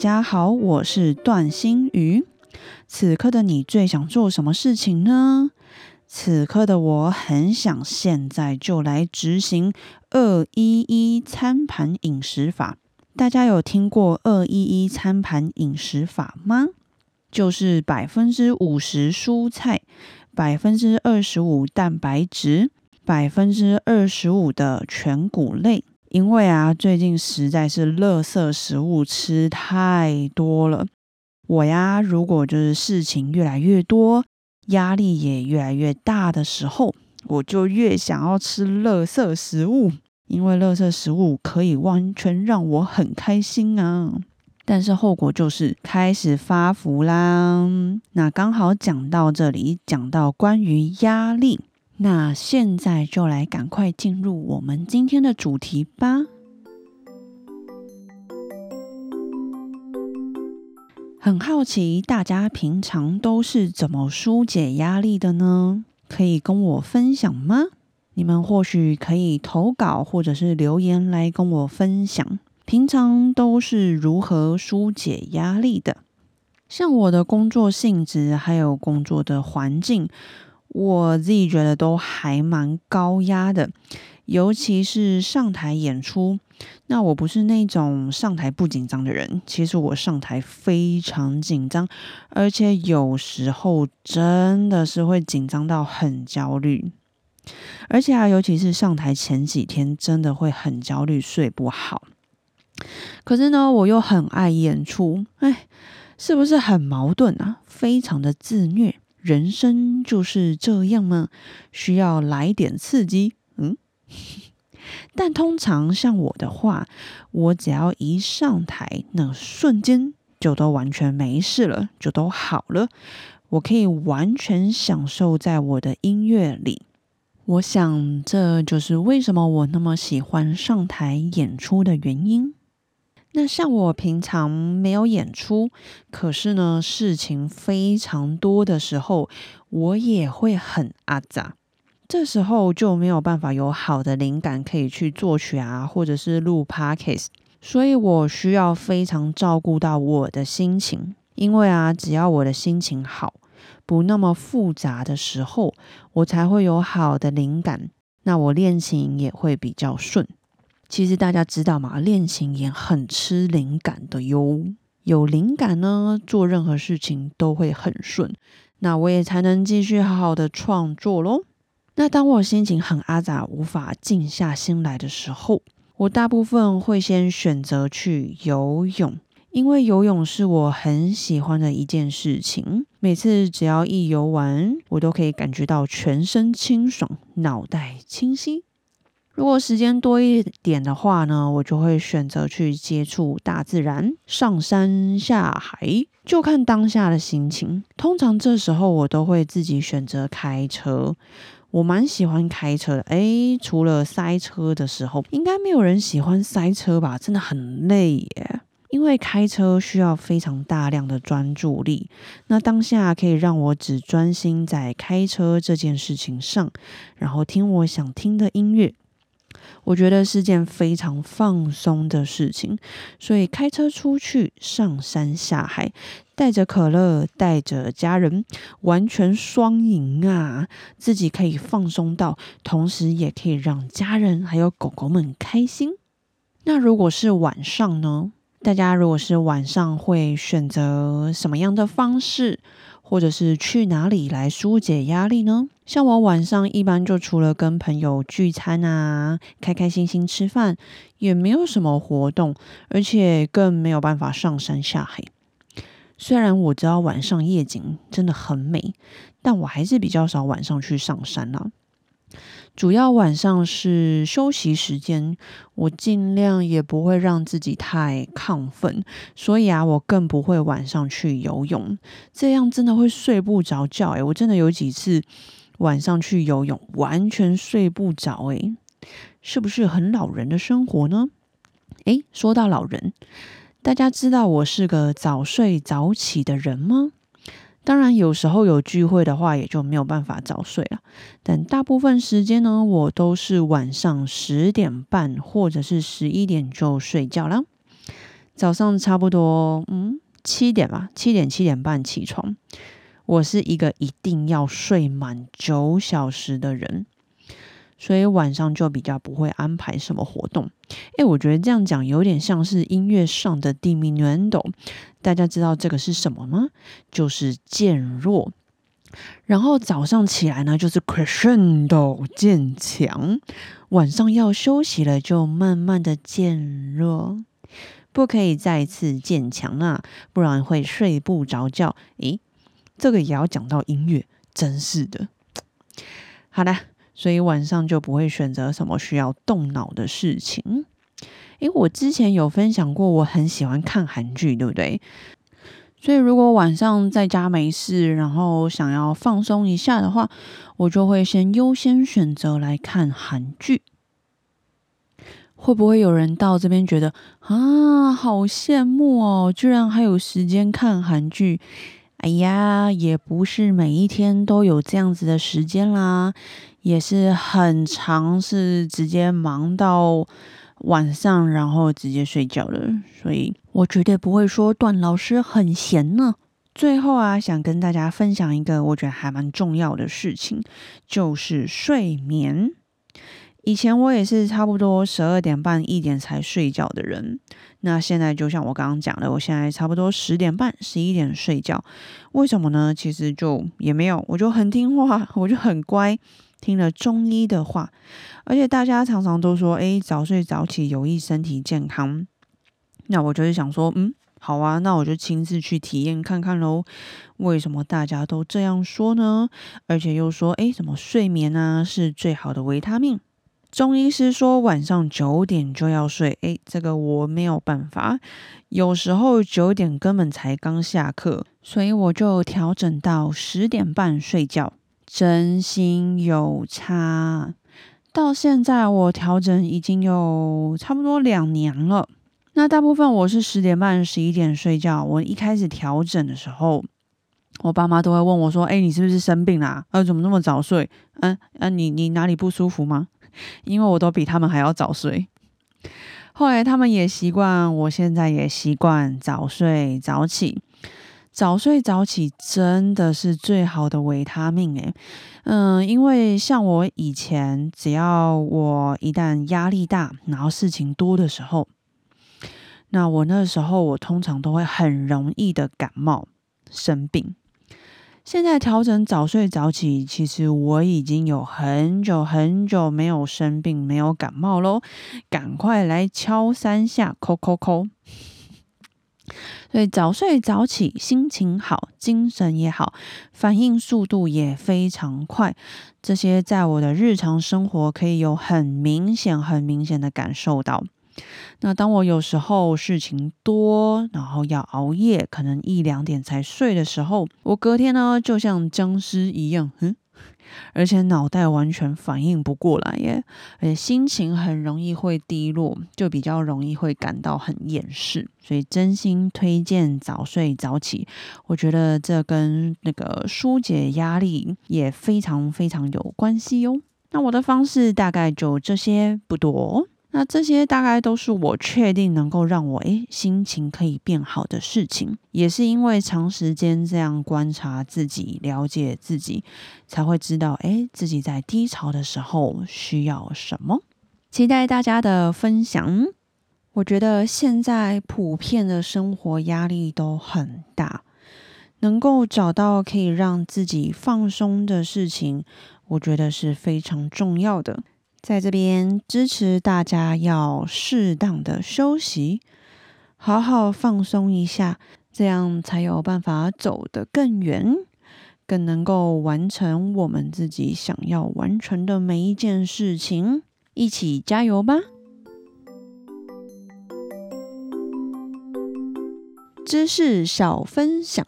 大家好，我是段心瑜。此刻的你最想做什么事情呢？此刻的我很想现在就来执行二一一餐盘饮食法。大家有听过二一一餐盘饮食法吗？就是百分之五十蔬菜，百分之二十五蛋白质，百分之二十五的全谷类。因为啊，最近实在是垃圾食物吃太多了。我呀，如果就是事情越来越多，压力也越来越大的时候，我就越想要吃垃圾食物，因为垃圾食物可以完全让我很开心啊。但是后果就是开始发福啦。那刚好讲到这里，讲到关于压力。那现在就来赶快进入我们今天的主题吧。很好奇大家平常都是怎么疏解压力的呢？可以跟我分享吗？你们或许可以投稿或者是留言来跟我分享，平常都是如何疏解压力的？像我的工作性质还有工作的环境。我自己觉得都还蛮高压的，尤其是上台演出。那我不是那种上台不紧张的人，其实我上台非常紧张，而且有时候真的是会紧张到很焦虑。而且啊，尤其是上台前几天，真的会很焦虑，睡不好。可是呢，我又很爱演出，哎，是不是很矛盾啊？非常的自虐。人生就是这样吗？需要来点刺激，嗯。但通常像我的话，我只要一上台，那瞬间就都完全没事了，就都好了。我可以完全享受在我的音乐里。我想这就是为什么我那么喜欢上台演出的原因。那像我平常没有演出，可是呢事情非常多的时候，我也会很阿杂，这时候就没有办法有好的灵感可以去作曲啊，或者是录 podcast，所以我需要非常照顾到我的心情，因为啊，只要我的心情好，不那么复杂的时候，我才会有好的灵感，那我练琴也会比较顺。其实大家知道吗？练琴也很吃灵感的哟。有灵感呢，做任何事情都会很顺。那我也才能继续好好的创作喽。那当我心情很阿杂，无法静下心来的时候，我大部分会先选择去游泳，因为游泳是我很喜欢的一件事情。每次只要一游完，我都可以感觉到全身清爽，脑袋清晰。如果时间多一点的话呢，我就会选择去接触大自然，上山下海，就看当下的心情。通常这时候我都会自己选择开车，我蛮喜欢开车的。诶，除了塞车的时候，应该没有人喜欢塞车吧？真的很累耶，因为开车需要非常大量的专注力。那当下可以让我只专心在开车这件事情上，然后听我想听的音乐。我觉得是件非常放松的事情，所以开车出去上山下海，带着可乐，带着家人，完全双赢啊！自己可以放松到，同时也可以让家人还有狗狗们开心。那如果是晚上呢？大家如果是晚上会选择什么样的方式？或者是去哪里来疏解压力呢？像我晚上一般就除了跟朋友聚餐啊，开开心心吃饭，也没有什么活动，而且更没有办法上山下海。虽然我知道晚上夜景真的很美，但我还是比较少晚上去上山了。主要晚上是休息时间，我尽量也不会让自己太亢奋，所以啊，我更不会晚上去游泳，这样真的会睡不着觉。诶，我真的有几次晚上去游泳，完全睡不着。诶，是不是很老人的生活呢？诶，说到老人，大家知道我是个早睡早起的人吗？当然，有时候有聚会的话，也就没有办法早睡了。但大部分时间呢，我都是晚上十点半或者是十一点就睡觉了。早上差不多嗯七点吧，七点七点半起床。我是一个一定要睡满九小时的人。所以晚上就比较不会安排什么活动。诶，我觉得这样讲有点像是音乐上的 diminuendo。大家知道这个是什么吗？就是渐弱。然后早上起来呢，就是 crescendo 渐强。晚上要休息了，就慢慢的渐弱。不可以再次渐强啊，不然会睡不着觉。诶，这个也要讲到音乐，真是的。好的。所以晚上就不会选择什么需要动脑的事情。诶，我之前有分享过，我很喜欢看韩剧，对不对？所以如果晚上在家没事，然后想要放松一下的话，我就会先优先选择来看韩剧。会不会有人到这边觉得啊，好羡慕哦，居然还有时间看韩剧？哎呀，也不是每一天都有这样子的时间啦。也是很长，是直接忙到晚上，然后直接睡觉的，所以我绝对不会说段老师很闲呢。最后啊，想跟大家分享一个我觉得还蛮重要的事情，就是睡眠。以前我也是差不多十二点半一点才睡觉的人，那现在就像我刚刚讲的，我现在差不多十点半十一点睡觉。为什么呢？其实就也没有，我就很听话，我就很乖。听了中医的话，而且大家常常都说，哎，早睡早起有益身体健康。那我就是想说，嗯，好啊，那我就亲自去体验看看喽。为什么大家都这样说呢？而且又说，哎，什么睡眠啊是最好的维他命？中医师说晚上九点就要睡，哎，这个我没有办法，有时候九点根本才刚下课，所以我就调整到十点半睡觉。真心有差，到现在我调整已经有差不多两年了。那大部分我是十点半、十一点睡觉。我一开始调整的时候，我爸妈都会问我说：“哎，你是不是生病啦？呃，怎么那么早睡？嗯嗯，你你哪里不舒服吗？” 因为我都比他们还要早睡。后来他们也习惯，我现在也习惯早睡早起。早睡早起真的是最好的维他命诶。嗯，因为像我以前，只要我一旦压力大，然后事情多的时候，那我那时候我通常都会很容易的感冒生病。现在调整早睡早起，其实我已经有很久很久没有生病、没有感冒喽。赶快来敲三下，扣扣扣。所以早睡早起，心情好，精神也好，反应速度也非常快。这些在我的日常生活可以有很明显、很明显的感受到。那当我有时候事情多，然后要熬夜，可能一两点才睡的时候，我隔天呢就像僵尸一样，嗯。而且脑袋完全反应不过来耶，而且心情很容易会低落，就比较容易会感到很厌世。所以真心推荐早睡早起，我觉得这跟那个疏解压力也非常非常有关系哟。那我的方式大概就这些，不多。那这些大概都是我确定能够让我诶心情可以变好的事情，也是因为长时间这样观察自己、了解自己，才会知道诶自己在低潮的时候需要什么。期待大家的分享。我觉得现在普遍的生活压力都很大，能够找到可以让自己放松的事情，我觉得是非常重要的。在这边支持大家要适当的休息，好好放松一下，这样才有办法走得更远，更能够完成我们自己想要完成的每一件事情。一起加油吧！知识小分享，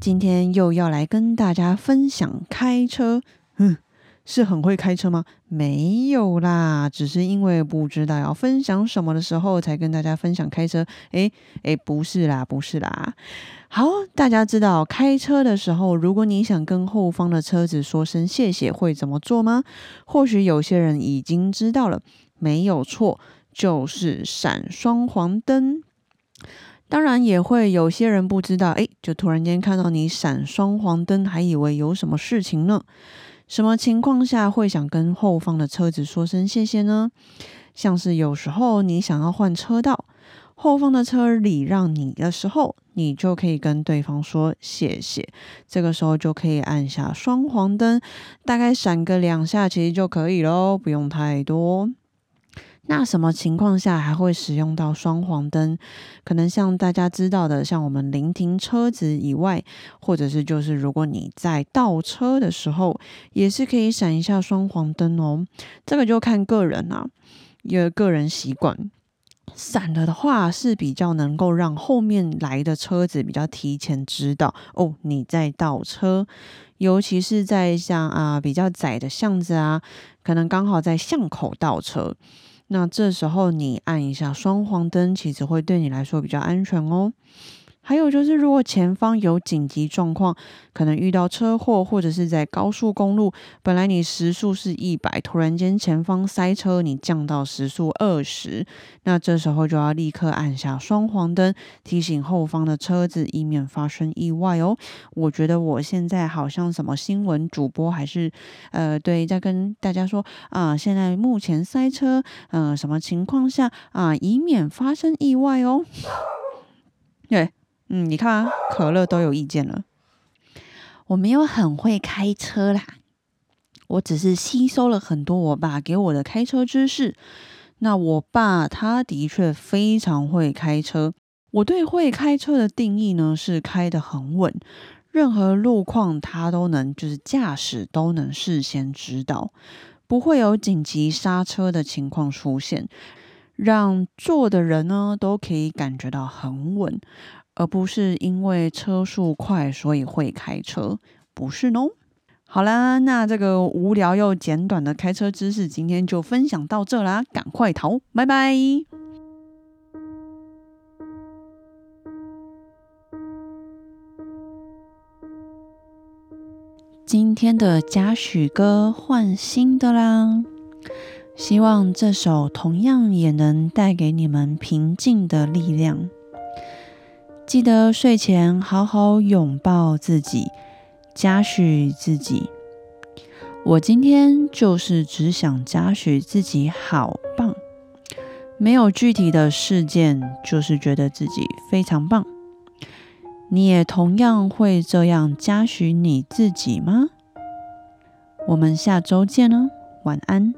今天又要来跟大家分享开车。嗯。是很会开车吗？没有啦，只是因为不知道要分享什么的时候，才跟大家分享开车。诶诶，不是啦，不是啦。好，大家知道开车的时候，如果你想跟后方的车子说声谢谢，会怎么做吗？或许有些人已经知道了，没有错，就是闪双黄灯。当然，也会有些人不知道，诶，就突然间看到你闪双黄灯，还以为有什么事情呢。什么情况下会想跟后方的车子说声谢谢呢？像是有时候你想要换车道，后方的车礼让你的时候，你就可以跟对方说谢谢。这个时候就可以按下双黄灯，大概闪个两下其实就可以喽，不用太多。那什么情况下还会使用到双黄灯？可能像大家知道的，像我们临停车子以外，或者是就是如果你在倒车的时候，也是可以闪一下双黄灯哦。这个就看个人啊，因为个人习惯。闪了的话是比较能够让后面来的车子比较提前知道哦你在倒车，尤其是在像啊比较窄的巷子啊，可能刚好在巷口倒车。那这时候你按一下双黄灯，其实会对你来说比较安全哦。还有就是，如果前方有紧急状况，可能遇到车祸，或者是在高速公路，本来你时速是一百，突然间前方塞车，你降到时速二十，那这时候就要立刻按下双黄灯，提醒后方的车子，以免发生意外哦。我觉得我现在好像什么新闻主播，还是呃，对，在跟大家说啊，现在目前塞车，嗯，什么情况下啊，以免发生意外哦。对。嗯，你看啊，可乐都有意见了。我没有很会开车啦，我只是吸收了很多我爸给我的开车知识。那我爸他的确非常会开车。我对会开车的定义呢，是开得很稳，任何路况他都能，就是驾驶都能事先知道，不会有紧急刹车的情况出现，让坐的人呢都可以感觉到很稳。而不是因为车速快所以会开车，不是喏。好啦，那这个无聊又简短的开车知识，今天就分享到这啦，赶快逃，拜拜。今天的嘉许歌换新的啦，希望这首同样也能带给你们平静的力量。记得睡前好好拥抱自己，嘉许自己。我今天就是只想嘉许自己好棒，没有具体的事件，就是觉得自己非常棒。你也同样会这样嘉许你自己吗？我们下周见哦，晚安。